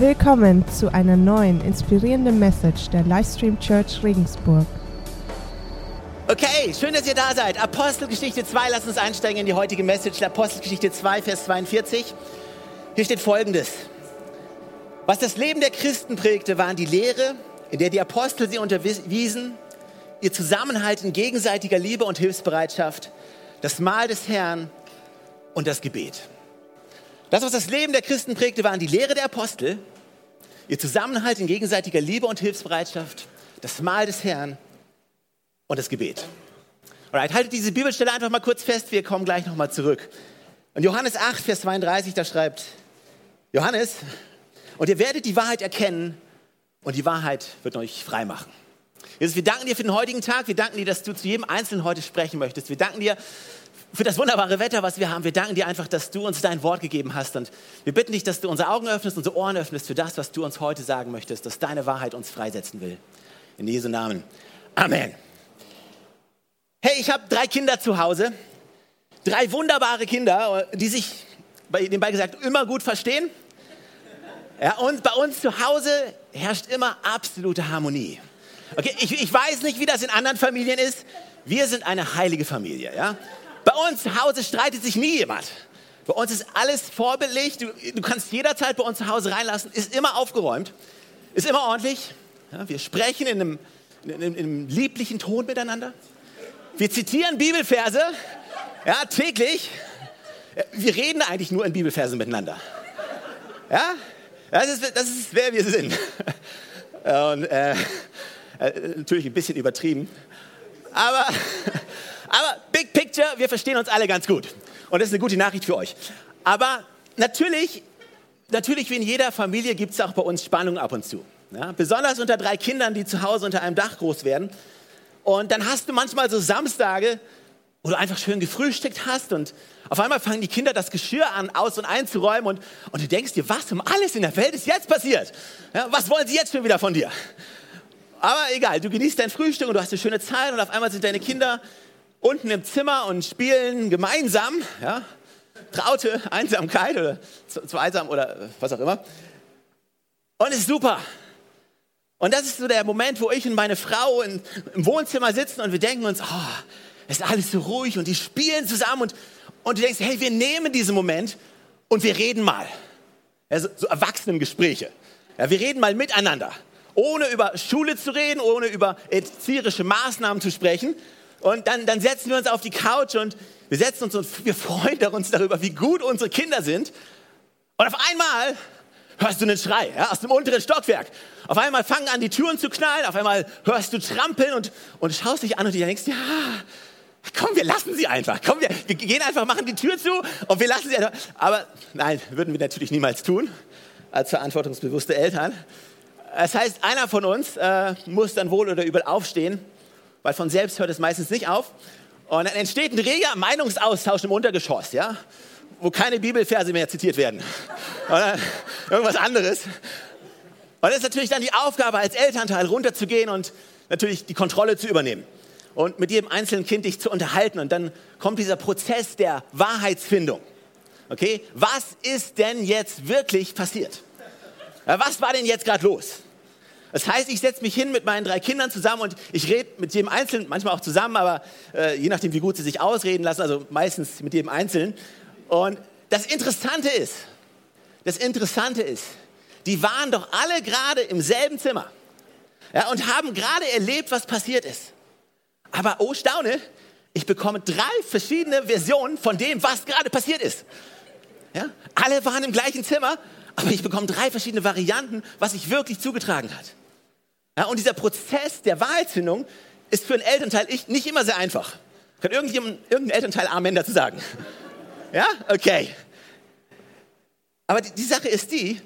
Willkommen zu einer neuen inspirierenden Message der Livestream Church Regensburg. Okay, schön, dass ihr da seid. Apostelgeschichte 2, lasst uns einsteigen in die heutige Message. Apostelgeschichte 2, Vers 42. Hier steht folgendes. Was das Leben der Christen prägte, waren die Lehre, in der die Apostel sie unterwiesen, ihr Zusammenhalt in gegenseitiger Liebe und Hilfsbereitschaft, das Mahl des Herrn und das Gebet. Das, was das Leben der Christen prägte, waren die Lehre der Apostel, ihr Zusammenhalt in gegenseitiger Liebe und Hilfsbereitschaft, das Mahl des Herrn und das Gebet. Alright, haltet diese Bibelstelle einfach mal kurz fest, wir kommen gleich nochmal zurück. Und Johannes 8, Vers 32, da schreibt Johannes, und ihr werdet die Wahrheit erkennen und die Wahrheit wird euch frei machen. Jesus, wir danken dir für den heutigen Tag, wir danken dir, dass du zu jedem Einzelnen heute sprechen möchtest. Wir danken dir für das wunderbare Wetter, was wir haben. Wir danken dir einfach, dass du uns dein Wort gegeben hast. Und wir bitten dich, dass du unsere Augen öffnest, unsere Ohren öffnest für das, was du uns heute sagen möchtest, dass deine Wahrheit uns freisetzen will. In Jesu Namen. Amen. Hey, ich habe drei Kinder zu Hause. Drei wunderbare Kinder, die sich, nebenbei gesagt, immer gut verstehen. Ja, und bei uns zu Hause herrscht immer absolute Harmonie. Okay, ich, ich weiß nicht, wie das in anderen Familien ist. Wir sind eine heilige Familie. Ja? Bei uns zu Hause streitet sich nie jemand. Bei uns ist alles vorbildlich. Du, du kannst jederzeit bei uns zu Hause reinlassen. Ist immer aufgeräumt. Ist immer ordentlich. Ja, wir sprechen in einem, in, einem, in einem, lieblichen Ton miteinander. Wir zitieren Bibelverse ja, täglich. Wir reden eigentlich nur in Bibelversen miteinander. Ja, das ist, das ist wer wir sind. Und, äh, äh, natürlich ein bisschen übertrieben. Aber aber Big Picture, wir verstehen uns alle ganz gut. Und das ist eine gute Nachricht für euch. Aber natürlich, natürlich wie in jeder Familie gibt es auch bei uns Spannung ab und zu. Ja? Besonders unter drei Kindern, die zu Hause unter einem Dach groß werden. Und dann hast du manchmal so Samstage, wo du einfach schön gefrühstückt hast und auf einmal fangen die Kinder das Geschirr an, aus- und einzuräumen und, und du denkst dir, was um alles in der Welt ist jetzt passiert? Ja, was wollen sie jetzt schon wieder von dir? Aber egal, du genießt dein Frühstück und du hast eine schöne Zeit und auf einmal sind deine Kinder unten im Zimmer und spielen gemeinsam, ja, traute Einsamkeit oder einsam oder was auch immer. Und es ist super. Und das ist so der Moment, wo ich und meine Frau in, im Wohnzimmer sitzen und wir denken uns, oh, es ist alles so ruhig und die spielen zusammen und, und du denkst, hey, wir nehmen diesen Moment und wir reden mal. Ja, so, so Erwachsenengespräche. Ja, wir reden mal miteinander. Ohne über Schule zu reden, ohne über erzieherische Maßnahmen zu sprechen, und dann, dann setzen wir uns auf die Couch und wir setzen uns und wir freuen uns darüber, wie gut unsere Kinder sind. Und auf einmal hörst du einen Schrei ja, aus dem unteren Stockwerk. Auf einmal fangen an, die Türen zu knallen. Auf einmal hörst du Trampeln und, und schaust dich an und denkst, ja, komm, wir lassen sie einfach. Komm, wir, wir gehen einfach, machen die Tür zu und wir lassen sie einfach. Aber nein, würden wir natürlich niemals tun, als verantwortungsbewusste Eltern. Das heißt, einer von uns äh, muss dann wohl oder übel aufstehen weil von selbst hört es meistens nicht auf. Und dann entsteht ein reger Meinungsaustausch im Untergeschoss, ja, wo keine Bibelverse mehr zitiert werden. Oder irgendwas anderes. Und das ist natürlich dann die Aufgabe als Elternteil runterzugehen und natürlich die Kontrolle zu übernehmen und mit jedem einzelnen Kind dich zu unterhalten. Und dann kommt dieser Prozess der Wahrheitsfindung. Okay, was ist denn jetzt wirklich passiert? Was war denn jetzt gerade los? Das heißt, ich setze mich hin mit meinen drei Kindern zusammen und ich rede mit jedem Einzelnen, manchmal auch zusammen, aber äh, je nachdem, wie gut sie sich ausreden lassen, also meistens mit jedem Einzelnen. Und das Interessante ist, das Interessante ist, die waren doch alle gerade im selben Zimmer ja, und haben gerade erlebt, was passiert ist. Aber oh Staune, ich bekomme drei verschiedene Versionen von dem, was gerade passiert ist. Ja? Alle waren im gleichen Zimmer, aber ich bekomme drei verschiedene Varianten, was sich wirklich zugetragen hat. Ja, und dieser Prozess der Wahrheitsfindung ist für einen Elternteil nicht immer sehr einfach. Kann irgendjemand, irgendein Elternteil Amen dazu sagen? Ja? Okay. Aber die, die Sache ist die,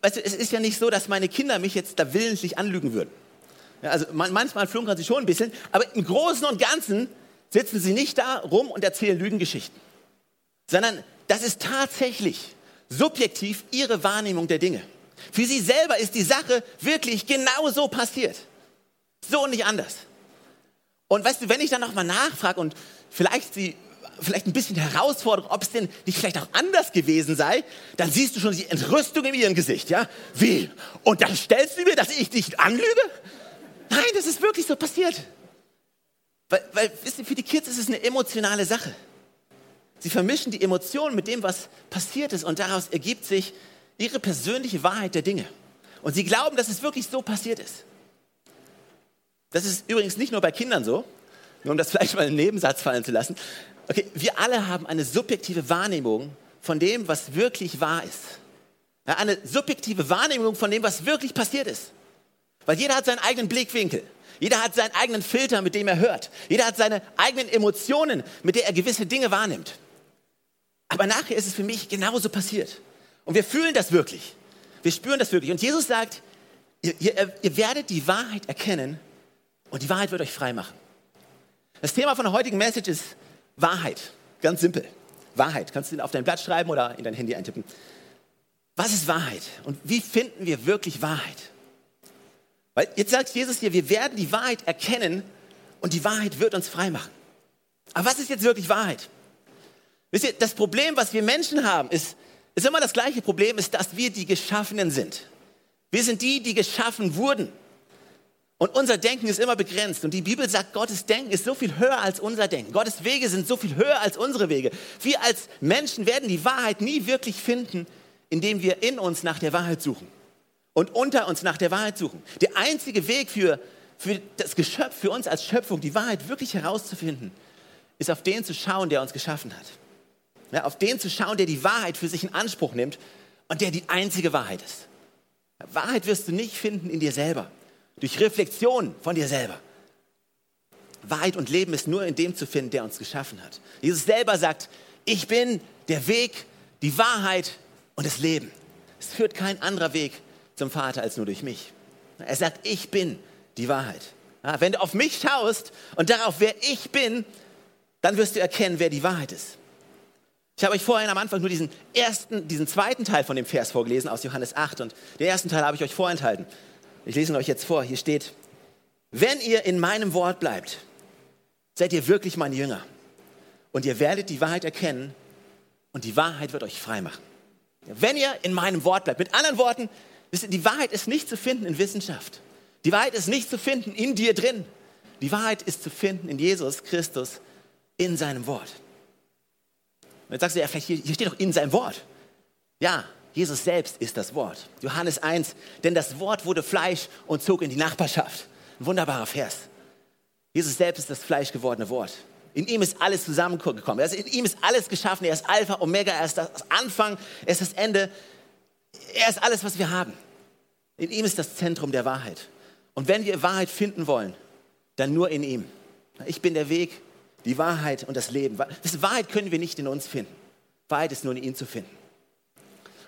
weißt du, es ist ja nicht so, dass meine Kinder mich jetzt da willentlich anlügen würden. Ja, also man, manchmal flunkern sie schon ein bisschen, aber im Großen und Ganzen sitzen sie nicht da rum und erzählen Lügengeschichten. Sondern das ist tatsächlich subjektiv ihre Wahrnehmung der Dinge. Für sie selber ist die Sache wirklich genau so passiert. So und nicht anders. Und weißt du, wenn ich dann nochmal nachfrage und vielleicht sie vielleicht ein bisschen herausfordernd, ob es denn nicht vielleicht auch anders gewesen sei, dann siehst du schon die Entrüstung in ihrem Gesicht, ja? Wie? Und dann stellst du mir, dass ich dich anlüge? Nein, das ist wirklich so passiert. Weil, weil wisst ihr, für die Kids ist es eine emotionale Sache. Sie vermischen die Emotionen mit dem, was passiert ist und daraus ergibt sich ihre persönliche Wahrheit der Dinge. Und sie glauben, dass es wirklich so passiert ist. Das ist übrigens nicht nur bei Kindern so, nur um das vielleicht mal einen Nebensatz fallen zu lassen. Okay, wir alle haben eine subjektive Wahrnehmung von dem, was wirklich wahr ist. Ja, eine subjektive Wahrnehmung von dem, was wirklich passiert ist. Weil jeder hat seinen eigenen Blickwinkel. Jeder hat seinen eigenen Filter, mit dem er hört. Jeder hat seine eigenen Emotionen, mit denen er gewisse Dinge wahrnimmt. Aber nachher ist es für mich genauso passiert. Und wir fühlen das wirklich. Wir spüren das wirklich. Und Jesus sagt, ihr, ihr, ihr werdet die Wahrheit erkennen und die Wahrheit wird euch frei machen. Das Thema von der heutigen Message ist Wahrheit. Ganz simpel. Wahrheit. Kannst du auf dein Blatt schreiben oder in dein Handy eintippen. Was ist Wahrheit? Und wie finden wir wirklich Wahrheit? Weil jetzt sagt Jesus hier, wir werden die Wahrheit erkennen und die Wahrheit wird uns frei machen. Aber was ist jetzt wirklich Wahrheit? Wisst ihr, das Problem, was wir Menschen haben, ist, ist immer das gleiche Problem, ist, dass wir die Geschaffenen sind. Wir sind die, die geschaffen wurden. Und unser Denken ist immer begrenzt. Und die Bibel sagt, Gottes Denken ist so viel höher als unser Denken. Gottes Wege sind so viel höher als unsere Wege. Wir als Menschen werden die Wahrheit nie wirklich finden, indem wir in uns nach der Wahrheit suchen und unter uns nach der Wahrheit suchen. Der einzige Weg für, für das Geschöpf, für uns als Schöpfung, die Wahrheit wirklich herauszufinden, ist auf den zu schauen, der uns geschaffen hat. Ja, auf den zu schauen, der die Wahrheit für sich in Anspruch nimmt und der die einzige Wahrheit ist. Wahrheit wirst du nicht finden in dir selber durch Reflexion von dir selber. Wahrheit und Leben ist nur in dem zu finden, der uns geschaffen hat. Jesus selber sagt, ich bin der Weg, die Wahrheit und das Leben. Es führt kein anderer Weg zum Vater als nur durch mich. Er sagt, ich bin die Wahrheit. Wenn du auf mich schaust und darauf, wer ich bin, dann wirst du erkennen, wer die Wahrheit ist. Ich habe euch vorhin am Anfang nur diesen ersten, diesen zweiten Teil von dem Vers vorgelesen aus Johannes 8 und den ersten Teil habe ich euch vorenthalten. Ich lese ihn euch jetzt vor. Hier steht, wenn ihr in meinem Wort bleibt, seid ihr wirklich meine Jünger. Und ihr werdet die Wahrheit erkennen und die Wahrheit wird euch frei machen. Wenn ihr in meinem Wort bleibt. Mit anderen Worten, die Wahrheit ist nicht zu finden in Wissenschaft. Die Wahrheit ist nicht zu finden in dir drin. Die Wahrheit ist zu finden in Jesus Christus, in seinem Wort. Und jetzt sagst du ja, vielleicht hier, hier steht doch in seinem Wort. Ja, Jesus selbst ist das Wort. Johannes 1, denn das Wort wurde Fleisch und zog in die Nachbarschaft. Ein wunderbarer Vers. Jesus selbst ist das fleischgewordene Wort. In ihm ist alles zusammengekommen. Also in ihm ist alles geschaffen. Er ist Alpha, Omega, er ist das Anfang, er ist das Ende. Er ist alles, was wir haben. In ihm ist das Zentrum der Wahrheit. Und wenn wir Wahrheit finden wollen, dann nur in ihm. Ich bin der Weg, die Wahrheit und das Leben. Wahrheit können wir nicht in uns finden. Wahrheit ist nur in ihm zu finden.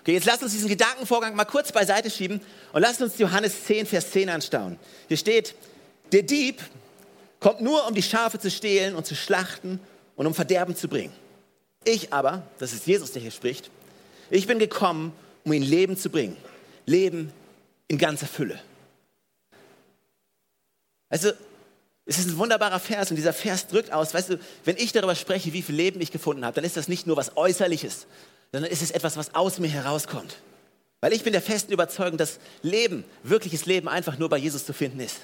Okay, jetzt lasst uns diesen Gedankenvorgang mal kurz beiseite schieben und lasst uns Johannes 10, Vers 10 anschauen. Hier steht, der Dieb kommt nur, um die Schafe zu stehlen und zu schlachten und um Verderben zu bringen. Ich aber, das ist Jesus, der hier spricht, ich bin gekommen, um ihnen Leben zu bringen. Leben in ganzer Fülle. Also, es ist ein wunderbarer Vers und dieser Vers drückt aus, weißt du, wenn ich darüber spreche, wie viel Leben ich gefunden habe, dann ist das nicht nur was Äußerliches, sondern ist es etwas, was aus mir herauskommt. Weil ich bin der festen Überzeugung, dass Leben, wirkliches Leben einfach nur bei Jesus zu finden ist.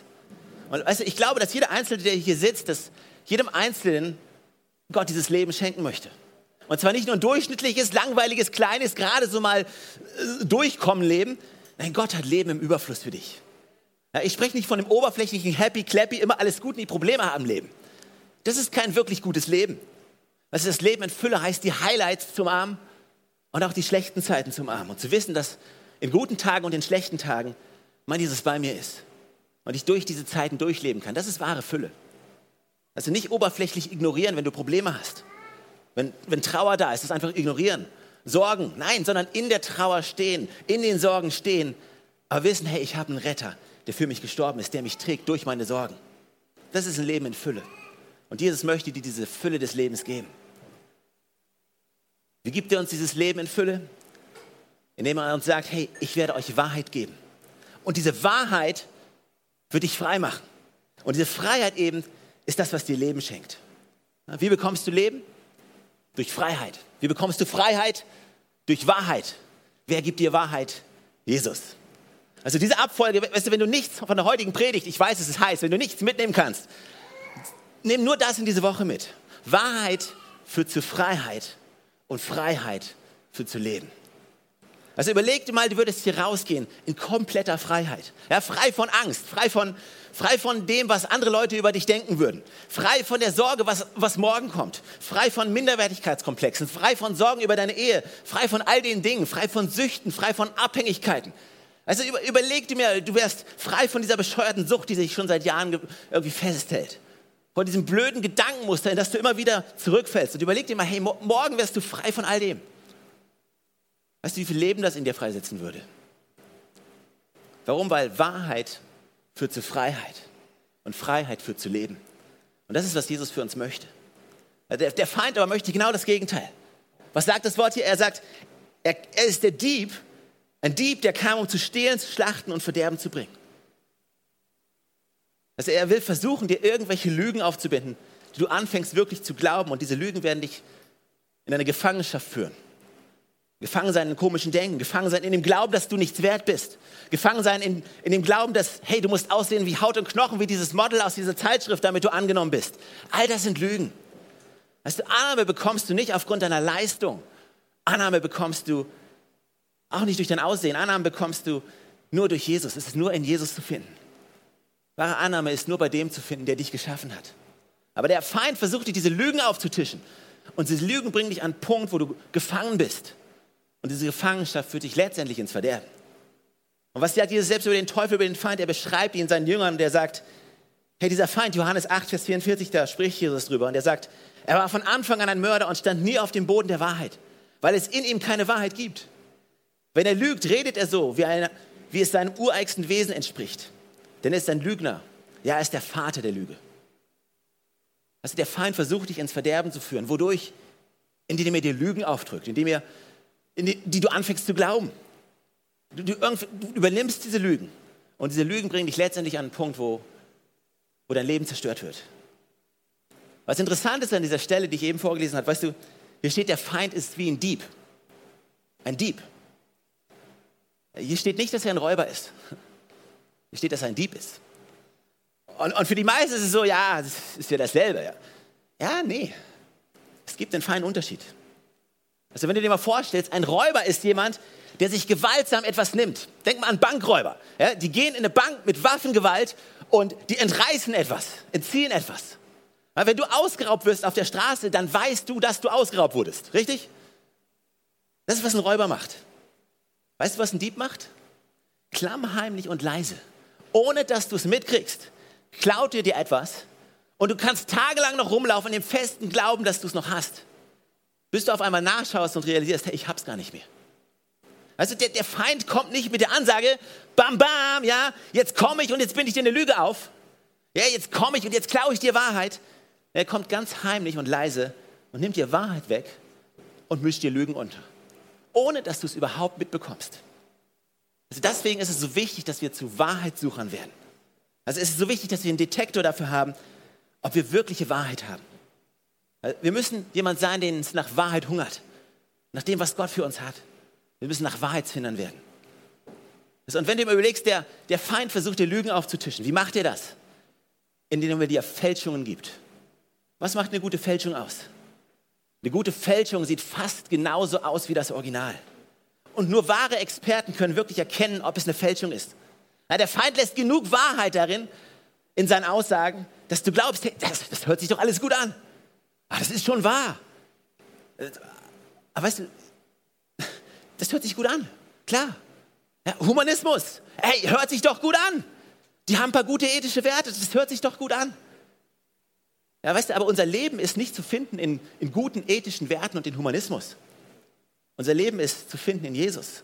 Und weißt du, ich glaube, dass jeder Einzelne, der hier sitzt, dass jedem Einzelnen Gott dieses Leben schenken möchte. Und zwar nicht nur ein durchschnittliches, langweiliges, kleines, gerade so mal äh, durchkommen Leben. Nein, Gott hat Leben im Überfluss für dich. Ja, ich spreche nicht von dem oberflächlichen Happy, Clappy, immer alles gut und die Probleme haben Leben. Das ist kein wirklich gutes Leben. Du, das Leben in Fülle heißt, die Highlights zum Arm und auch die schlechten Zeiten zum Arm und zu wissen, dass in guten Tagen und in schlechten Tagen mein Jesus bei mir ist und ich durch diese Zeiten durchleben kann. Das ist wahre Fülle. Also nicht oberflächlich ignorieren, wenn du Probleme hast. Wenn, wenn Trauer da ist, das einfach ignorieren. Sorgen, nein, sondern in der Trauer stehen, in den Sorgen stehen, aber wissen, hey, ich habe einen Retter, der für mich gestorben ist, der mich trägt durch meine Sorgen. Das ist ein Leben in Fülle. Und Jesus möchte dir diese Fülle des Lebens geben. Wie gibt er uns dieses Leben in Fülle? Indem er uns sagt, hey, ich werde euch Wahrheit geben. Und diese Wahrheit wird dich frei machen. Und diese Freiheit eben ist das, was dir Leben schenkt. Wie bekommst du Leben? Durch Freiheit. Wie bekommst du Freiheit? Durch Wahrheit. Wer gibt dir Wahrheit? Jesus. Also diese Abfolge, weißt du, wenn du nichts von der heutigen Predigt, ich weiß, es ist heiß, wenn du nichts mitnehmen kannst, nimm nur das in diese Woche mit. Wahrheit führt zu Freiheit und Freiheit führt zu Leben. Also überleg dir mal, du würdest hier rausgehen in kompletter Freiheit. Ja, frei von Angst, frei von, frei von dem, was andere Leute über dich denken würden. Frei von der Sorge, was, was morgen kommt. Frei von Minderwertigkeitskomplexen. Frei von Sorgen über deine Ehe. Frei von all den Dingen. Frei von Süchten. Frei von Abhängigkeiten. Also über, überleg dir mal, du wärst frei von dieser bescheuerten Sucht, die sich schon seit Jahren irgendwie festhält. Von diesem blöden Gedankenmuster, in das du immer wieder zurückfällst. Und überleg dir mal, hey, morgen wärst du frei von all dem. Weißt du, wie viel Leben das in dir freisetzen würde? Warum? Weil Wahrheit führt zu Freiheit und Freiheit führt zu Leben. Und das ist, was Jesus für uns möchte. Der, der Feind aber möchte genau das Gegenteil. Was sagt das Wort hier? Er sagt, er, er ist der Dieb, ein Dieb, der kam, um zu stehlen, zu schlachten und Verderben zu bringen. Also er will versuchen, dir irgendwelche Lügen aufzubinden, die du anfängst wirklich zu glauben. Und diese Lügen werden dich in eine Gefangenschaft führen. Gefangen sein in komischen Denken, gefangen sein in dem Glauben, dass du nichts wert bist. Gefangen sein in, in dem Glauben, dass, hey, du musst aussehen wie Haut und Knochen, wie dieses Model aus dieser Zeitschrift, damit du angenommen bist. All das sind Lügen. Weißt du, Annahme bekommst du nicht aufgrund deiner Leistung. Annahme bekommst du auch nicht durch dein Aussehen. Annahme bekommst du nur durch Jesus. Es ist nur in Jesus zu finden. Wahre Annahme ist nur bei dem zu finden, der dich geschaffen hat. Aber der Feind versucht dir diese Lügen aufzutischen. Und diese Lügen bringen dich an einen Punkt, wo du gefangen bist. Und diese Gefangenschaft führt dich letztendlich ins Verderben. Und was sagt Jesus selbst über den Teufel, über den Feind? Er beschreibt ihn seinen Jüngern und er sagt, hey, dieser Feind, Johannes 8, Vers 44, da spricht Jesus drüber und er sagt, er war von Anfang an ein Mörder und stand nie auf dem Boden der Wahrheit, weil es in ihm keine Wahrheit gibt. Wenn er lügt, redet er so, wie, eine, wie es seinem ureigensten Wesen entspricht. Denn er ist ein Lügner. Ja, er ist der Vater der Lüge. Also der Feind versucht dich ins Verderben zu führen. Wodurch? Indem er dir Lügen aufdrückt, indem er die, die du anfängst zu glauben. Du, du, du, übernimmst diese Lügen. Und diese Lügen bringen dich letztendlich an einen Punkt, wo, wo dein Leben zerstört wird. Was interessant ist an dieser Stelle, die ich eben vorgelesen habe, weißt du, hier steht, der Feind ist wie ein Dieb. Ein Dieb. Hier steht nicht, dass er ein Räuber ist. Hier steht, dass er ein Dieb ist. Und, und für die meisten ist es so, ja, das ist ja dasselbe. Ja, ja nee. Es gibt einen feinen Unterschied. Also wenn du dir mal vorstellst, ein Räuber ist jemand, der sich gewaltsam etwas nimmt. Denk mal an Bankräuber. Ja, die gehen in eine Bank mit Waffengewalt und die entreißen etwas, entziehen etwas. Ja, wenn du ausgeraubt wirst auf der Straße, dann weißt du, dass du ausgeraubt wurdest. Richtig? Das ist, was ein Räuber macht. Weißt du, was ein Dieb macht? Klammheimlich und leise. Ohne dass du es mitkriegst, klaut er dir etwas und du kannst tagelang noch rumlaufen in dem festen Glauben, dass du es noch hast bis du auf einmal nachschaust und realisierst, hey, ich hab's gar nicht mehr. Also der, der Feind kommt nicht mit der Ansage, bam, bam, ja, jetzt komme ich und jetzt bin ich dir eine Lüge auf. Ja, jetzt komme ich und jetzt klaue ich dir Wahrheit. Er kommt ganz heimlich und leise und nimmt dir Wahrheit weg und mischt dir Lügen unter. Ohne dass du es überhaupt mitbekommst. Also deswegen ist es so wichtig, dass wir zu Wahrheitssuchern werden. Also es ist so wichtig, dass wir einen Detektor dafür haben, ob wir wirkliche Wahrheit haben. Wir müssen jemand sein, den es nach Wahrheit hungert. Nach dem, was Gott für uns hat. Wir müssen nach Wahrheitsfindern werden. Und wenn du dir überlegst, der, der Feind versucht dir Lügen aufzutischen. Wie macht er das? Indem er dir Fälschungen gibt. Was macht eine gute Fälschung aus? Eine gute Fälschung sieht fast genauso aus wie das Original. Und nur wahre Experten können wirklich erkennen, ob es eine Fälschung ist. Ja, der Feind lässt genug Wahrheit darin, in seinen Aussagen, dass du glaubst, hey, das, das hört sich doch alles gut an. Ah, das ist schon wahr. Aber weißt du, das hört sich gut an. Klar. Ja, Humanismus. Hey, hört sich doch gut an. Die haben ein paar gute ethische Werte. Das hört sich doch gut an. Ja, weißt du, aber unser Leben ist nicht zu finden in, in guten ethischen Werten und in Humanismus. Unser Leben ist zu finden in Jesus.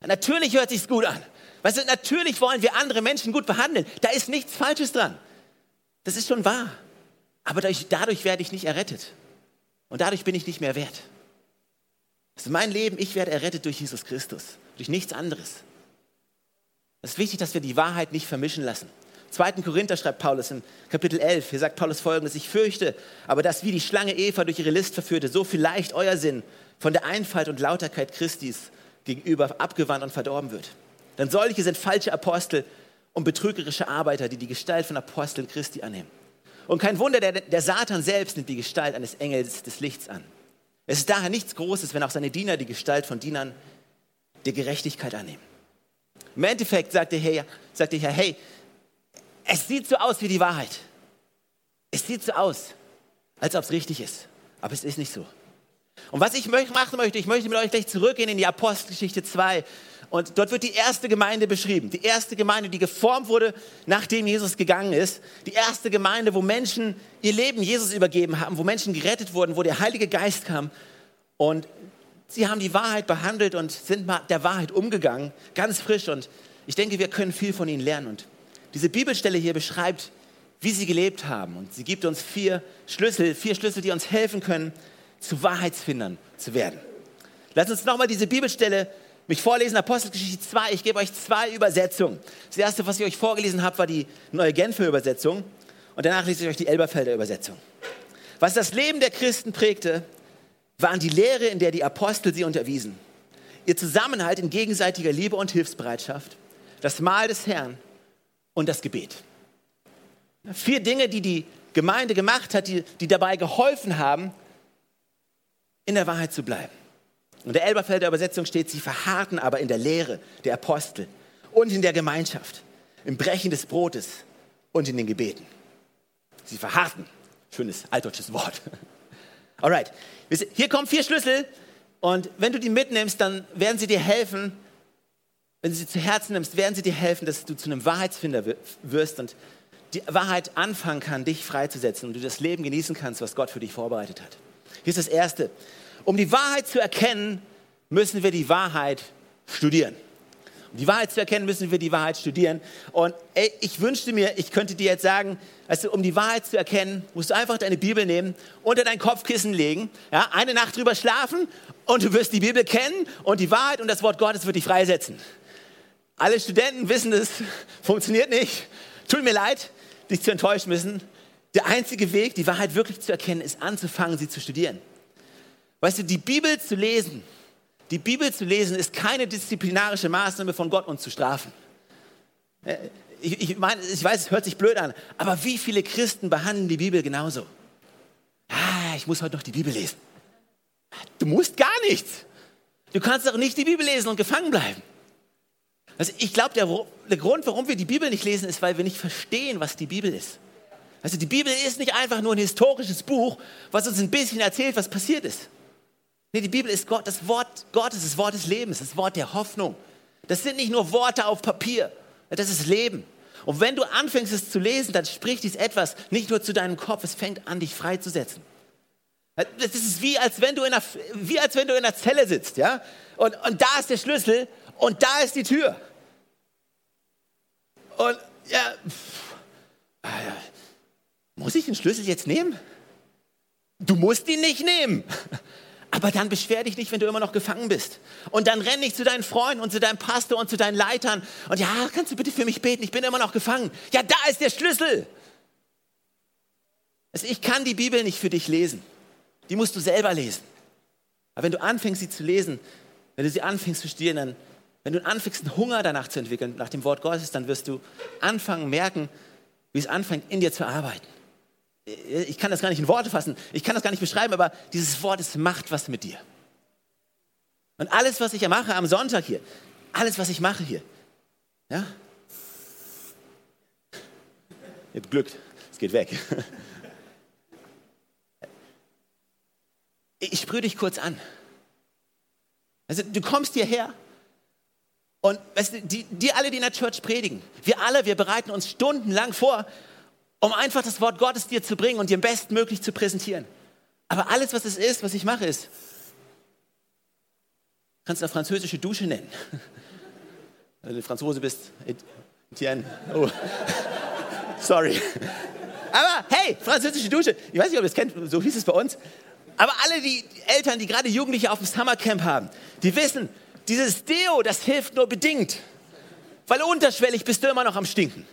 Natürlich hört sich's gut an. Weißt du, natürlich wollen wir andere Menschen gut behandeln. Da ist nichts Falsches dran. Das ist schon wahr. Aber dadurch, dadurch werde ich nicht errettet. Und dadurch bin ich nicht mehr wert. Ist mein Leben, ich werde errettet durch Jesus Christus, durch nichts anderes. Es ist wichtig, dass wir die Wahrheit nicht vermischen lassen. 2. Korinther schreibt Paulus in Kapitel 11, hier sagt Paulus folgendes, ich fürchte, aber dass wie die Schlange Eva durch ihre List verführte, so vielleicht euer Sinn von der Einfalt und Lauterkeit Christis gegenüber abgewandt und verdorben wird. Denn solche sind falsche Apostel und betrügerische Arbeiter, die die Gestalt von Aposteln Christi annehmen. Und kein Wunder, der, der Satan selbst nimmt die Gestalt eines Engels des Lichts an. Es ist daher nichts Großes, wenn auch seine Diener die Gestalt von Dienern der Gerechtigkeit annehmen. Im Endeffekt sagt der Herr, sagt der Herr hey, es sieht so aus wie die Wahrheit. Es sieht so aus, als ob es richtig ist. Aber es ist nicht so. Und was ich machen möchte, ich möchte mit euch gleich zurückgehen in die Apostelgeschichte 2. Und dort wird die erste Gemeinde beschrieben. Die erste Gemeinde, die geformt wurde, nachdem Jesus gegangen ist. Die erste Gemeinde, wo Menschen ihr Leben Jesus übergeben haben, wo Menschen gerettet wurden, wo der Heilige Geist kam. Und sie haben die Wahrheit behandelt und sind der Wahrheit umgegangen, ganz frisch. Und ich denke, wir können viel von ihnen lernen. Und diese Bibelstelle hier beschreibt, wie sie gelebt haben. Und sie gibt uns vier Schlüssel, vier Schlüssel, die uns helfen können, zu Wahrheitsfindern zu werden. Lass uns nochmal diese Bibelstelle mich vorlesen, Apostelgeschichte 2. Ich gebe euch zwei Übersetzungen. Das erste, was ich euch vorgelesen habe, war die neue Genfer Übersetzung. Und danach lese ich euch die Elberfelder Übersetzung. Was das Leben der Christen prägte, waren die Lehre, in der die Apostel sie unterwiesen. Ihr Zusammenhalt in gegenseitiger Liebe und Hilfsbereitschaft, das Mahl des Herrn und das Gebet. Vier Dinge, die die Gemeinde gemacht hat, die, die dabei geholfen haben, in der Wahrheit zu bleiben. Und der Elberfelder Übersetzung steht, sie verharrten aber in der Lehre der Apostel und in der Gemeinschaft, im Brechen des Brotes und in den Gebeten. Sie verharrten. Schönes altdeutsches Wort. Alright, hier kommen vier Schlüssel und wenn du die mitnimmst, dann werden sie dir helfen, wenn du sie zu Herzen nimmst, werden sie dir helfen, dass du zu einem Wahrheitsfinder wirst und die Wahrheit anfangen kann, dich freizusetzen und du das Leben genießen kannst, was Gott für dich vorbereitet hat. Hier ist das Erste. Um die Wahrheit zu erkennen, müssen wir die Wahrheit studieren. Um die Wahrheit zu erkennen, müssen wir die Wahrheit studieren. Und ey, ich wünschte mir, ich könnte dir jetzt sagen, also um die Wahrheit zu erkennen, musst du einfach deine Bibel nehmen, unter dein Kopfkissen legen, ja, eine Nacht drüber schlafen und du wirst die Bibel kennen und die Wahrheit und das Wort Gottes wird dich freisetzen. Alle Studenten wissen das, funktioniert nicht. Tut mir leid, dich zu enttäuschen müssen. Der einzige Weg, die Wahrheit wirklich zu erkennen, ist anzufangen, sie zu studieren. Weißt du, die Bibel zu lesen, die Bibel zu lesen ist keine disziplinarische Maßnahme von Gott, uns zu strafen. Äh, ich, ich, meine, ich weiß, es hört sich blöd an, aber wie viele Christen behandeln die Bibel genauso? Ah, ich muss heute noch die Bibel lesen. Du musst gar nichts. Du kannst doch nicht die Bibel lesen und gefangen bleiben. Also ich glaube, der, der Grund, warum wir die Bibel nicht lesen, ist, weil wir nicht verstehen, was die Bibel ist. Also die Bibel ist nicht einfach nur ein historisches Buch, was uns ein bisschen erzählt, was passiert ist. Nee, die Bibel ist Gott, das Wort Gottes, das Wort des Lebens, das Wort der Hoffnung. Das sind nicht nur Worte auf Papier, das ist Leben. Und wenn du anfängst es zu lesen, dann spricht dies etwas nicht nur zu deinem Kopf, es fängt an, dich freizusetzen. Das ist wie als wenn du in einer, wie als wenn du in einer Zelle sitzt, ja? Und, und da ist der Schlüssel und da ist die Tür. Und ja, ah, muss ich den Schlüssel jetzt nehmen? Du musst ihn nicht nehmen. Aber dann beschwer dich nicht, wenn du immer noch gefangen bist. Und dann renn nicht zu deinen Freunden und zu deinem Pastor und zu deinen Leitern. Und ja, kannst du bitte für mich beten? Ich bin immer noch gefangen. Ja, da ist der Schlüssel. Also ich kann die Bibel nicht für dich lesen. Die musst du selber lesen. Aber wenn du anfängst, sie zu lesen, wenn du sie anfängst zu studieren, dann wenn du anfängst, einen Hunger danach zu entwickeln, nach dem Wort Gottes, dann wirst du anfangen, merken, wie es anfängt, in dir zu arbeiten. Ich kann das gar nicht in Worte fassen, ich kann das gar nicht beschreiben, aber dieses Wort, es macht was mit dir. Und alles, was ich mache am Sonntag hier, alles, was ich mache hier, ja, ihr habt Glück, es geht weg. Ich sprühe dich kurz an. Also du kommst hierher und weißt du, die, die alle, die in der Church predigen, wir alle, wir bereiten uns stundenlang vor, um einfach das Wort Gottes dir zu bringen und dir bestmöglich zu präsentieren. Aber alles, was es ist, was ich mache, ist, kannst du eine französische Dusche nennen. Wenn du Franzose bist, Etienne. Oh. Sorry. Aber hey, französische Dusche. Ich weiß nicht, ob ihr es kennt, so hieß es bei uns. Aber alle die Eltern, die gerade Jugendliche auf dem Summercamp haben, die wissen, dieses Deo, das hilft nur bedingt. Weil unterschwellig bist du immer noch am Stinken.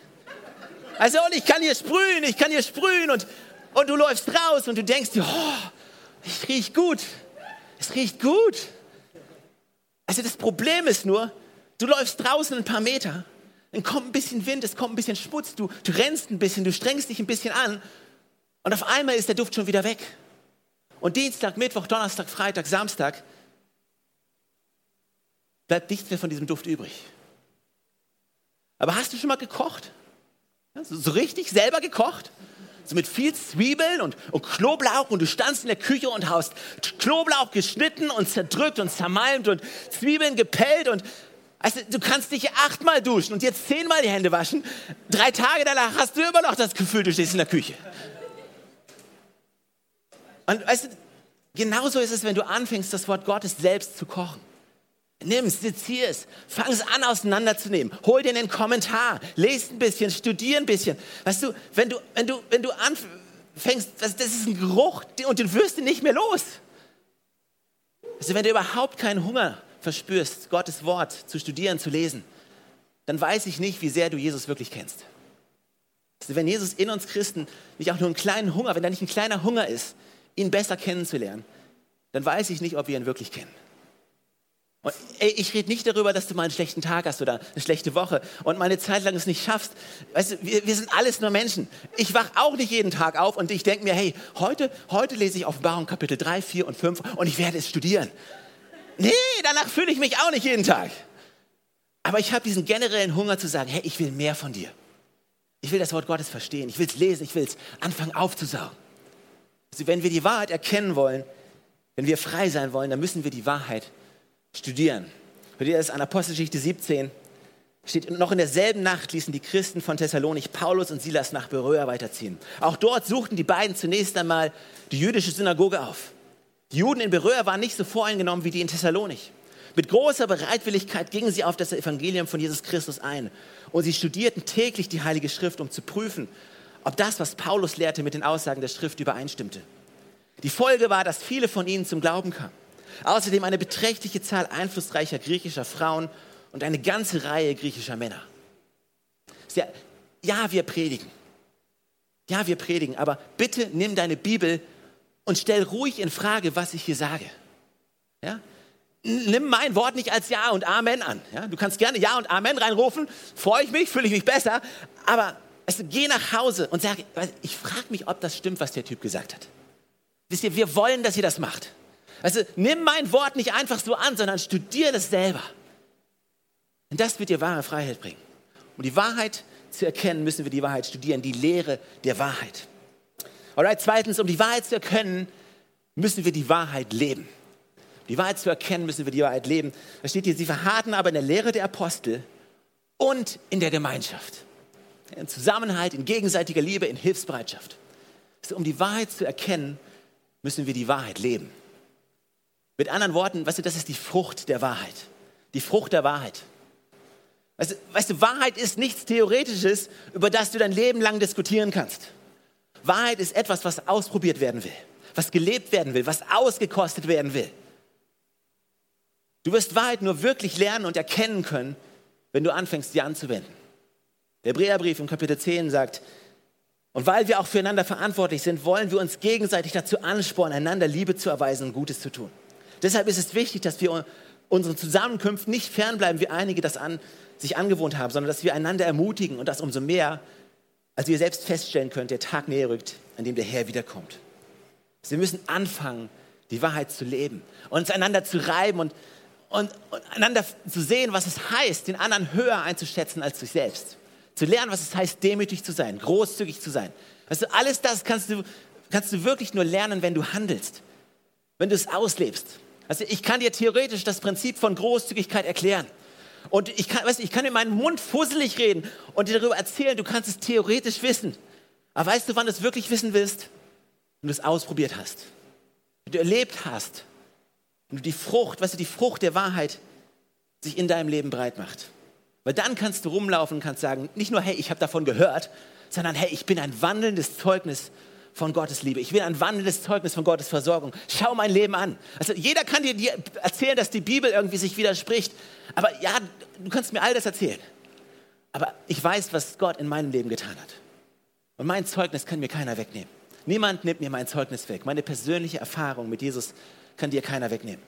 Also, und ich kann hier sprühen, ich kann hier sprühen und, und du läufst raus und du denkst dir, oh, es riecht gut. Es riecht gut. Also das Problem ist nur, du läufst draußen ein paar Meter, dann kommt ein bisschen Wind, es kommt ein bisschen Schmutz, du, du rennst ein bisschen, du strengst dich ein bisschen an und auf einmal ist der Duft schon wieder weg. Und Dienstag, Mittwoch, Donnerstag, Freitag, Samstag bleibt nichts mehr von diesem Duft übrig. Aber hast du schon mal gekocht? so, so richtig selber gekocht? So mit viel Zwiebeln und, und Knoblauch und du standst in der Küche und hast Knoblauch geschnitten und zerdrückt und zermalmt und Zwiebeln gepellt und also, du kannst dich achtmal duschen und jetzt zehnmal die Hände waschen. Drei Tage danach hast du immer noch das Gefühl, du stehst in der Küche. Und weißt du, genauso ist es, wenn du anfängst, das Wort Gottes selbst zu kochen. Nimm es, sezier es, fang es an auseinanderzunehmen. Hol dir einen Kommentar, lest ein bisschen, studier ein bisschen. Weißt du, wenn du, wenn du, wenn du anfängst, das, das ist ein Geruch und den wirst du nicht mehr los. Also wenn du überhaupt keinen Hunger verspürst, Gottes Wort zu studieren, zu lesen, dann weiß ich nicht, wie sehr du Jesus wirklich kennst. Also wenn Jesus in uns Christen nicht auch nur einen kleinen Hunger, wenn da nicht ein kleiner Hunger ist, ihn besser kennenzulernen, dann weiß ich nicht, ob wir ihn wirklich kennen. Und ey, ich rede nicht darüber, dass du mal einen schlechten Tag hast oder eine schlechte Woche und mal eine Zeit lang es nicht schaffst. Weißt du, wir, wir sind alles nur Menschen. Ich wach auch nicht jeden Tag auf und ich denke mir, hey, heute, heute lese ich Offenbarung Kapitel 3, 4 und 5 und ich werde es studieren. Nee, danach fühle ich mich auch nicht jeden Tag. Aber ich habe diesen generellen Hunger zu sagen, hey, ich will mehr von dir. Ich will das Wort Gottes verstehen. Ich will es lesen. Ich will es anfangen aufzusaugen. Also wenn wir die Wahrheit erkennen wollen, wenn wir frei sein wollen, dann müssen wir die Wahrheit studieren. Hört ihr das an Apostelgeschichte 17? Steht, noch in derselben Nacht ließen die Christen von Thessalonich Paulus und Silas nach Beröa weiterziehen. Auch dort suchten die beiden zunächst einmal die jüdische Synagoge auf. Die Juden in Beröa waren nicht so voreingenommen wie die in Thessalonich. Mit großer Bereitwilligkeit gingen sie auf das Evangelium von Jesus Christus ein. Und sie studierten täglich die Heilige Schrift, um zu prüfen, ob das, was Paulus lehrte, mit den Aussagen der Schrift übereinstimmte. Die Folge war, dass viele von ihnen zum Glauben kamen. Außerdem eine beträchtliche Zahl einflussreicher griechischer Frauen und eine ganze Reihe griechischer Männer. Ja, ja, wir predigen. Ja, wir predigen, aber bitte nimm deine Bibel und stell ruhig in Frage, was ich hier sage. Ja? Nimm mein Wort nicht als Ja und Amen an. Ja? Du kannst gerne Ja und Amen reinrufen, freue ich mich, fühle ich mich besser, aber also, geh nach Hause und sag, ich frage mich, ob das stimmt, was der Typ gesagt hat. Wisst ihr, wir wollen, dass ihr das macht. Also nimm mein Wort nicht einfach so an, sondern studiere das selber. Denn das wird dir wahre Freiheit bringen. Um die Wahrheit zu erkennen, müssen wir die Wahrheit studieren, die Lehre der Wahrheit. Alright, zweitens, um die Wahrheit zu erkennen, müssen wir die Wahrheit leben. Um die Wahrheit zu erkennen, müssen wir die Wahrheit leben. Da steht hier, sie verharrten aber in der Lehre der Apostel und in der Gemeinschaft. In Zusammenhalt, in gegenseitiger Liebe, in Hilfsbereitschaft. Also, um die Wahrheit zu erkennen, müssen wir die Wahrheit leben. Mit anderen Worten, weißt du, das ist die Frucht der Wahrheit. Die Frucht der Wahrheit. Weißt du, weißt du, Wahrheit ist nichts Theoretisches, über das du dein Leben lang diskutieren kannst. Wahrheit ist etwas, was ausprobiert werden will, was gelebt werden will, was ausgekostet werden will. Du wirst Wahrheit nur wirklich lernen und erkennen können, wenn du anfängst, sie anzuwenden. Der Hebräerbrief im Kapitel 10 sagt, und weil wir auch füreinander verantwortlich sind, wollen wir uns gegenseitig dazu anspornen, einander Liebe zu erweisen und Gutes zu tun. Deshalb ist es wichtig, dass wir unseren Zusammenkünften nicht fernbleiben, wie einige das an, sich angewohnt haben, sondern dass wir einander ermutigen und das umso mehr, als ihr selbst feststellen könnt, der Tag näher rückt, an dem der Herr wiederkommt. Wir müssen anfangen, die Wahrheit zu leben, uns einander zu reiben und, und, und einander zu sehen, was es heißt, den anderen höher einzuschätzen als sich selbst. Zu lernen, was es heißt, demütig zu sein, großzügig zu sein. Weißt du, alles das kannst du, kannst du wirklich nur lernen, wenn du handelst, wenn du es auslebst. Also ich kann dir theoretisch das Prinzip von Großzügigkeit erklären. Und ich kann, weißt du, ich kann in meinen Mund fusselig reden und dir darüber erzählen, du kannst es theoretisch wissen. Aber weißt du, wann du es wirklich wissen willst? Wenn du es ausprobiert hast. Wenn du erlebt hast. Wenn du die Frucht, weißt du, die Frucht der Wahrheit sich in deinem Leben breit macht. Weil dann kannst du rumlaufen und kannst sagen, nicht nur, hey, ich habe davon gehört, sondern hey, ich bin ein wandelndes Zeugnis von Gottes Liebe. Ich will ein wandelndes Zeugnis von Gottes Versorgung. Schau mein Leben an. Also jeder kann dir erzählen, dass die Bibel irgendwie sich widerspricht. Aber ja, du kannst mir all das erzählen. Aber ich weiß, was Gott in meinem Leben getan hat. Und mein Zeugnis kann mir keiner wegnehmen. Niemand nimmt mir mein Zeugnis weg. Meine persönliche Erfahrung mit Jesus kann dir keiner wegnehmen.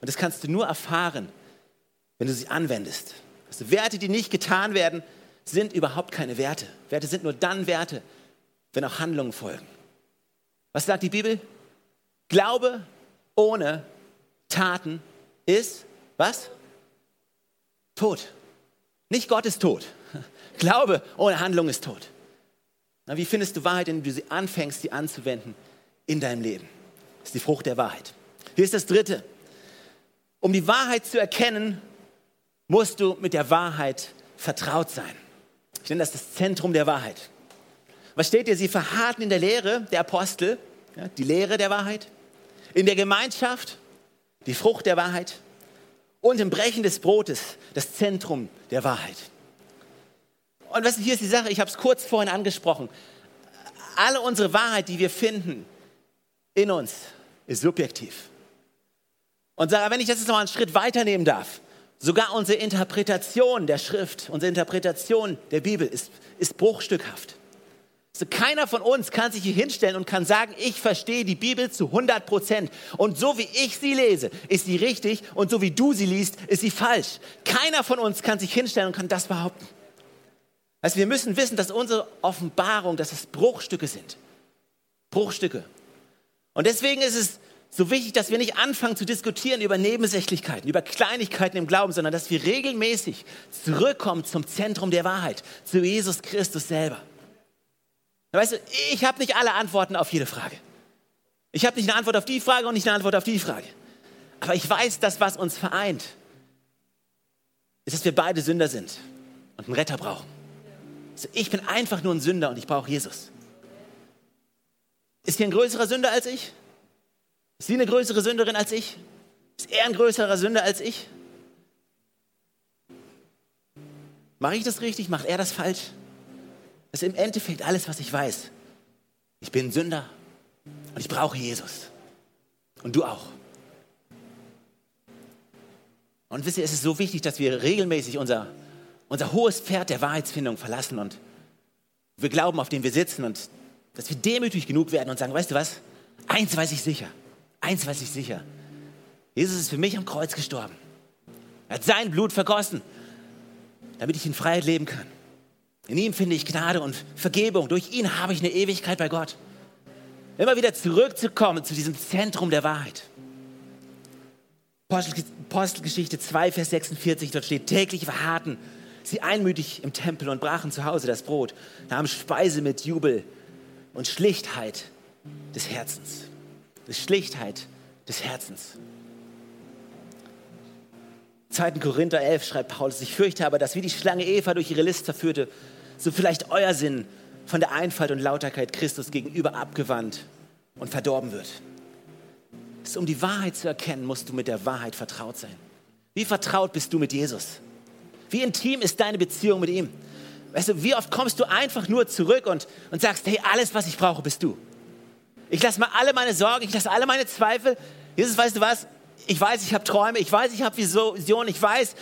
Und das kannst du nur erfahren, wenn du sie anwendest. Also Werte, die nicht getan werden, sind überhaupt keine Werte. Werte sind nur dann Werte, wenn auch Handlungen folgen. Was sagt die Bibel? Glaube ohne Taten ist was? Tod. Nicht Gott ist tot. Glaube ohne Handlung ist tot. Na, wie findest du Wahrheit, wenn du sie anfängst, sie anzuwenden in deinem Leben? Das ist die Frucht der Wahrheit. Hier ist das Dritte. Um die Wahrheit zu erkennen, musst du mit der Wahrheit vertraut sein. Ich nenne das das Zentrum der Wahrheit. Was steht hier? Sie verharrten in der Lehre der Apostel, ja, die Lehre der Wahrheit, in der Gemeinschaft, die Frucht der Wahrheit und im Brechen des Brotes, das Zentrum der Wahrheit. Und was hier ist die Sache, ich habe es kurz vorhin angesprochen. Alle unsere Wahrheit, die wir finden in uns, ist subjektiv. Und wenn ich das jetzt noch einen Schritt weiternehmen darf, sogar unsere Interpretation der Schrift, unsere Interpretation der Bibel ist, ist bruchstückhaft. Also keiner von uns kann sich hier hinstellen und kann sagen, ich verstehe die Bibel zu 100 Prozent. Und so wie ich sie lese, ist sie richtig und so wie du sie liest, ist sie falsch. Keiner von uns kann sich hinstellen und kann das behaupten. Also wir müssen wissen, dass unsere Offenbarung, dass es Bruchstücke sind. Bruchstücke. Und deswegen ist es so wichtig, dass wir nicht anfangen zu diskutieren über Nebensächlichkeiten, über Kleinigkeiten im Glauben, sondern dass wir regelmäßig zurückkommen zum Zentrum der Wahrheit, zu Jesus Christus selber. Weißt du, ich habe nicht alle Antworten auf jede Frage. Ich habe nicht eine Antwort auf die Frage und nicht eine Antwort auf die Frage. Aber ich weiß, dass was uns vereint, ist, dass wir beide Sünder sind und einen Retter brauchen. Also ich bin einfach nur ein Sünder und ich brauche Jesus. Ist hier ein größerer Sünder als ich? Ist sie eine größere Sünderin als ich? Ist er ein größerer Sünder als ich? Mache ich das richtig? Macht er das falsch? Das ist im Endeffekt alles, was ich weiß. Ich bin Sünder und ich brauche Jesus. Und du auch. Und wisst ihr, es ist so wichtig, dass wir regelmäßig unser, unser hohes Pferd der Wahrheitsfindung verlassen und wir glauben, auf dem wir sitzen und dass wir demütig genug werden und sagen, weißt du was? Eins weiß ich sicher. Eins weiß ich sicher. Jesus ist für mich am Kreuz gestorben. Er hat sein Blut vergossen, damit ich in Freiheit leben kann. In ihm finde ich Gnade und Vergebung. Durch ihn habe ich eine Ewigkeit bei Gott. Immer wieder zurückzukommen zu diesem Zentrum der Wahrheit. Apostelgeschichte 2, Vers 46, dort steht, täglich verharrten sie einmütig im Tempel und brachen zu Hause das Brot, nahmen Speise mit Jubel und Schlichtheit des Herzens. Das Schlichtheit des Herzens. 2. Korinther 11 schreibt Paulus, ich fürchte aber, dass wie die Schlange Eva durch ihre List verführte, so vielleicht euer Sinn von der Einfalt und Lauterkeit Christus gegenüber abgewandt und verdorben wird. Es um die Wahrheit zu erkennen, musst du mit der Wahrheit vertraut sein. Wie vertraut bist du mit Jesus? Wie intim ist deine Beziehung mit ihm? Weißt du, wie oft kommst du einfach nur zurück und, und sagst, hey, alles, was ich brauche, bist du. Ich lasse mal alle meine Sorgen, ich lasse alle meine Zweifel. Jesus, weißt du was? Ich weiß, ich habe Träume, ich weiß, ich habe Visionen, ich weiß,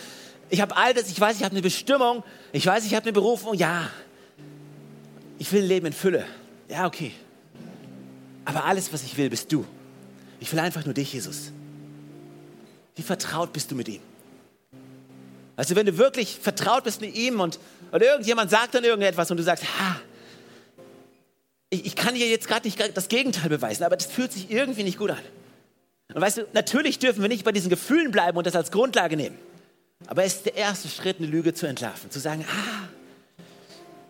ich habe all das, ich weiß, ich habe eine Bestimmung, ich weiß, ich habe eine Berufung, ja. Ich will Leben in Fülle. Ja, okay. Aber alles, was ich will, bist du. Ich will einfach nur dich, Jesus. Wie vertraut bist du mit ihm? Also wenn du wirklich vertraut bist mit ihm und, und irgendjemand sagt dann irgendetwas und du sagst, ha, ich, ich kann dir jetzt gerade nicht das Gegenteil beweisen, aber das fühlt sich irgendwie nicht gut an. Und weißt du, natürlich dürfen wir nicht bei diesen Gefühlen bleiben und das als Grundlage nehmen. Aber es ist der erste Schritt, eine Lüge zu entlarven. Zu sagen, ah,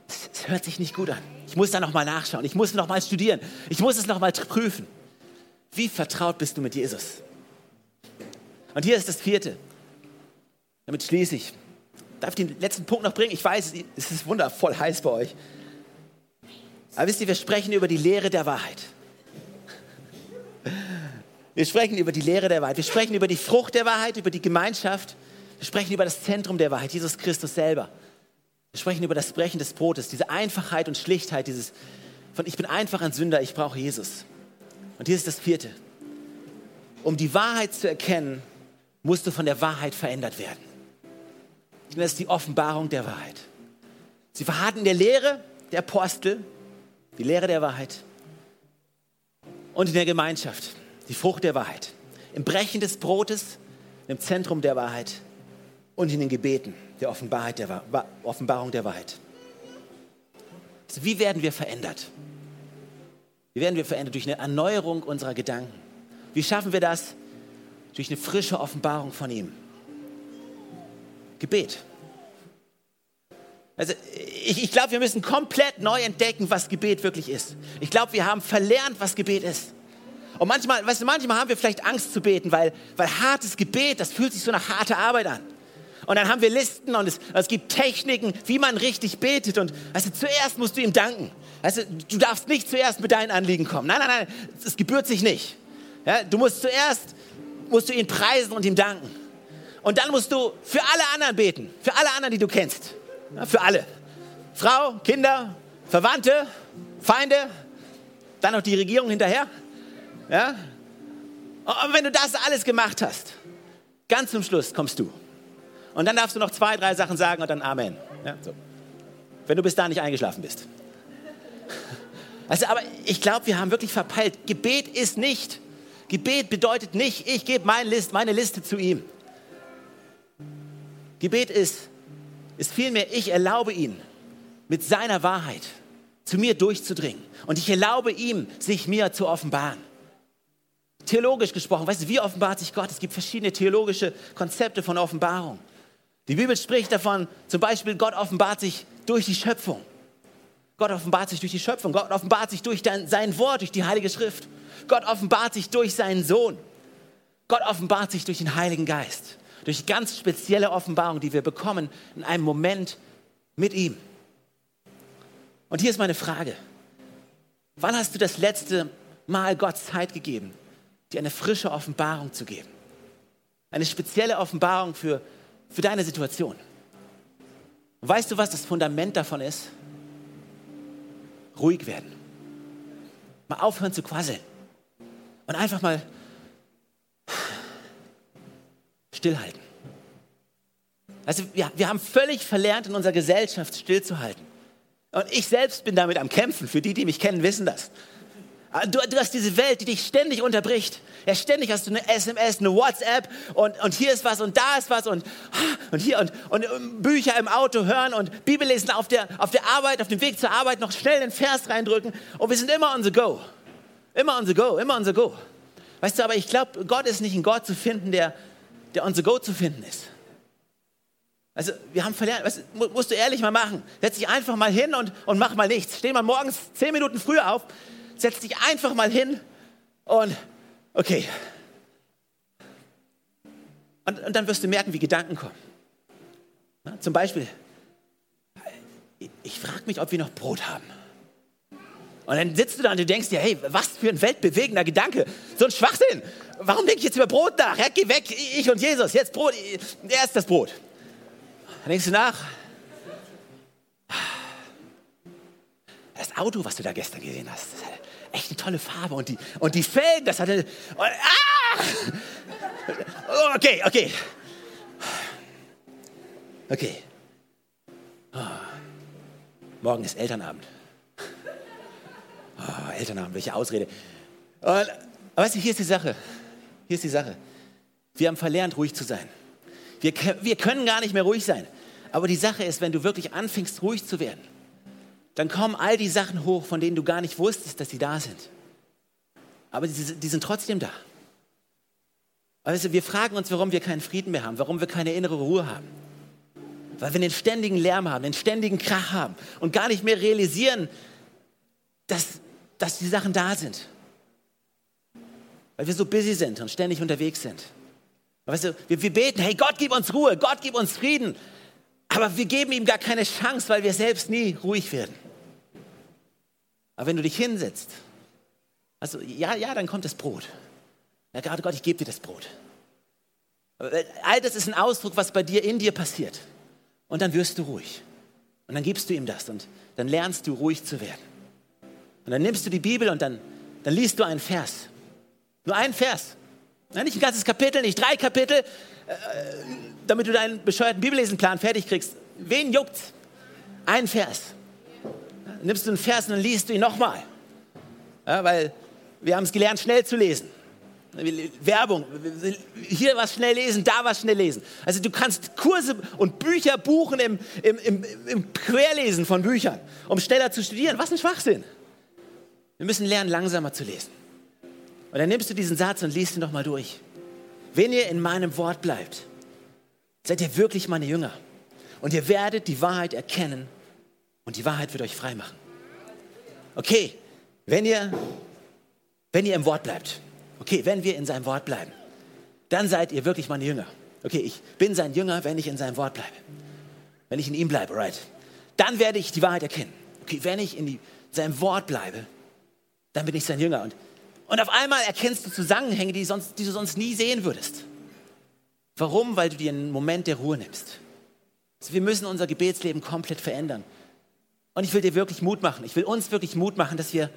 es hört sich nicht gut an. Ich muss da nochmal nachschauen. Ich muss nochmal studieren. Ich muss es nochmal prüfen. Wie vertraut bist du mit Jesus? Und hier ist das vierte. Damit schließe ich. Darf ich den letzten Punkt noch bringen? Ich weiß, es ist wundervoll heiß bei euch. Aber wisst ihr, wir sprechen über die Lehre der Wahrheit. Wir sprechen über die Lehre der Wahrheit. Wir sprechen über die Frucht der Wahrheit, über die Gemeinschaft. Wir sprechen über das Zentrum der Wahrheit, Jesus Christus selber. Wir sprechen über das Brechen des Brotes, diese Einfachheit und Schlichtheit, dieses von ich bin einfach ein Sünder, ich brauche Jesus. Und hier ist das vierte. Um die Wahrheit zu erkennen, musst du von der Wahrheit verändert werden. Das ist die Offenbarung der Wahrheit. Sie verharrten in der Lehre der Apostel, die Lehre der Wahrheit und in der Gemeinschaft, die Frucht der Wahrheit. Im Brechen des Brotes, im Zentrum der Wahrheit und in den Gebeten der, Offenbarheit der Offenbarung der Wahrheit. Also wie werden wir verändert? Wie werden wir verändert? Durch eine Erneuerung unserer Gedanken. Wie schaffen wir das? Durch eine frische Offenbarung von ihm. Gebet. Also ich, ich glaube, wir müssen komplett neu entdecken, was Gebet wirklich ist. Ich glaube, wir haben verlernt, was Gebet ist. Und manchmal, weißt du, manchmal haben wir vielleicht Angst zu beten, weil, weil hartes Gebet, das fühlt sich so nach harter Arbeit an. Und dann haben wir Listen und es, es gibt Techniken, wie man richtig betet. Und du, zuerst musst du ihm danken. Du, du darfst nicht zuerst mit deinen Anliegen kommen. Nein, nein, nein, es gebührt sich nicht. Ja, du musst zuerst musst du ihn preisen und ihm danken. Und dann musst du für alle anderen beten, für alle anderen, die du kennst. Ja, für alle. Frau, Kinder, Verwandte, Feinde, dann noch die Regierung hinterher. Ja? Und wenn du das alles gemacht hast, ganz zum Schluss kommst du. Und dann darfst du noch zwei, drei Sachen sagen und dann Amen. Ja, so. Wenn du bis da nicht eingeschlafen bist. Also, aber ich glaube, wir haben wirklich verpeilt. Gebet ist nicht, Gebet bedeutet nicht, ich gebe meine, List, meine Liste zu ihm. Gebet ist, ist vielmehr, ich erlaube ihn mit seiner Wahrheit zu mir durchzudringen. Und ich erlaube ihm, sich mir zu offenbaren. Theologisch gesprochen, weißt du, wie offenbart sich Gott? Es gibt verschiedene theologische Konzepte von Offenbarung. Die Bibel spricht davon, zum Beispiel, Gott offenbart sich durch die Schöpfung. Gott offenbart sich durch die Schöpfung. Gott offenbart sich durch sein Wort, durch die Heilige Schrift. Gott offenbart sich durch seinen Sohn. Gott offenbart sich durch den Heiligen Geist. Durch ganz spezielle Offenbarungen, die wir bekommen in einem Moment mit ihm. Und hier ist meine Frage. Wann hast du das letzte Mal Gott Zeit gegeben, dir eine frische Offenbarung zu geben? Eine spezielle Offenbarung für für deine Situation. Und weißt du, was das Fundament davon ist? Ruhig werden. Mal aufhören zu quasseln. Und einfach mal stillhalten. Also wir, wir haben völlig verlernt, in unserer Gesellschaft stillzuhalten. Und ich selbst bin damit am Kämpfen. Für die, die mich kennen, wissen das. Ah, du, du, hast diese Welt, die dich ständig unterbricht. Ja, ständig hast du eine SMS, eine WhatsApp und, und hier ist was und da ist was und, und hier und, und ähm, Bücher im Auto hören und Bibel lesen auf der, auf der Arbeit, auf dem Weg zur Arbeit noch schnell den Vers reindrücken und wir sind immer on the go. Immer on the go, immer on the go. Weißt du, aber ich glaube, Gott ist nicht ein Gott zu finden, der, der on the go zu finden ist. Also wir haben verlernt, weißt, musst du ehrlich mal machen. Setz dich einfach mal hin und, und mach mal nichts. Steh mal morgens zehn Minuten früher auf, setz dich einfach mal hin und okay. Und, und dann wirst du merken, wie Gedanken kommen. Na, zum Beispiel, ich, frage mich, ob wir noch Brot haben. Und dann sitzt du da und du denkst dir, hey, was für ein weltbewegender Gedanke. So ein Schwachsinn. Warum denke ich jetzt über Brot nach? Ja, geh weg, ich und Jesus, jetzt Brot, erst das Brot. Dann denkst du nach. Das Auto, was du da gestern gesehen hast, echt eine tolle Farbe und die, und die Felgen, das hatte. Und, ah! Okay, okay. Okay. Oh. Morgen ist Elternabend. Oh, Elternabend, welche Ausrede. Und, aber weißt du, hier ist die Sache. Hier ist die Sache. Wir haben verlernt, ruhig zu sein. Wir, wir können gar nicht mehr ruhig sein. Aber die Sache ist, wenn du wirklich anfängst, ruhig zu werden, dann kommen all die Sachen hoch, von denen du gar nicht wusstest, dass sie da sind. Aber die, die sind trotzdem da. Also wir fragen uns, warum wir keinen Frieden mehr haben, warum wir keine innere Ruhe haben. Weil wir den ständigen Lärm haben, den ständigen Krach haben und gar nicht mehr realisieren, dass, dass die Sachen da sind. Weil wir so busy sind und ständig unterwegs sind. Weißt du, wir, wir beten, hey Gott, gib uns Ruhe, Gott, gib uns Frieden. Aber wir geben ihm gar keine Chance, weil wir selbst nie ruhig werden. Aber wenn du dich hinsetzt, also ja, ja, dann kommt das Brot. Ja, gerade Gott, ich gebe dir das Brot. All das ist ein Ausdruck, was bei dir in dir passiert. Und dann wirst du ruhig. Und dann gibst du ihm das und dann lernst du ruhig zu werden. Und dann nimmst du die Bibel und dann, dann liest du einen Vers. Nur einen Vers. Ja, nicht ein ganzes Kapitel, nicht drei Kapitel, äh, damit du deinen bescheuerten Bibellesenplan fertig kriegst. Wen juckt's? Ein Vers. Nimmst du einen Vers und dann liest du ihn nochmal. Ja, weil wir haben es gelernt, schnell zu lesen. Werbung, hier was schnell lesen, da was schnell lesen. Also du kannst Kurse und Bücher buchen im, im, im, im Querlesen von Büchern, um schneller zu studieren. Was ein Schwachsinn. Wir müssen lernen, langsamer zu lesen. Und dann nimmst du diesen Satz und liest ihn nochmal durch. Wenn ihr in meinem Wort bleibt, seid ihr wirklich meine Jünger. Und ihr werdet die Wahrheit erkennen und die Wahrheit wird euch frei machen. Okay, wenn ihr, wenn ihr im Wort bleibt, Okay, wenn wir in seinem Wort bleiben, dann seid ihr wirklich meine Jünger. Okay, ich bin sein Jünger, wenn ich in seinem Wort bleibe. Wenn ich in ihm bleibe, right? Dann werde ich die Wahrheit erkennen. Okay, wenn ich in die, seinem Wort bleibe, dann bin ich sein Jünger. Und, und auf einmal erkennst du Zusammenhänge, die, sonst, die du sonst nie sehen würdest. Warum? Weil du dir einen Moment der Ruhe nimmst. Also wir müssen unser Gebetsleben komplett verändern. Und ich will dir wirklich Mut machen. Ich will uns wirklich Mut machen, dass wir,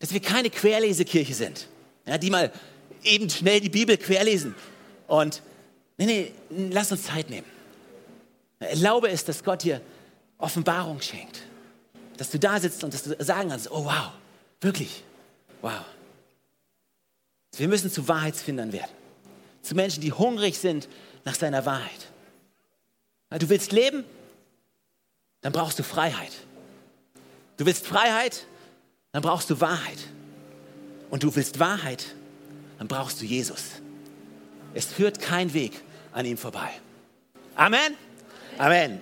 dass wir keine Querlesekirche sind ja, die mal eben schnell die Bibel querlesen. Und nee, nee, lass uns Zeit nehmen. Erlaube es, dass Gott dir Offenbarung schenkt. Dass du da sitzt und dass du sagen kannst, oh wow, wirklich, wow. Wir müssen zu Wahrheitsfindern werden. Zu Menschen, die hungrig sind nach seiner Wahrheit. Du willst leben, dann brauchst du Freiheit. Du willst Freiheit, dann brauchst du Wahrheit und du willst Wahrheit, dann brauchst du Jesus. Es führt kein Weg an ihm vorbei. Amen. Amen.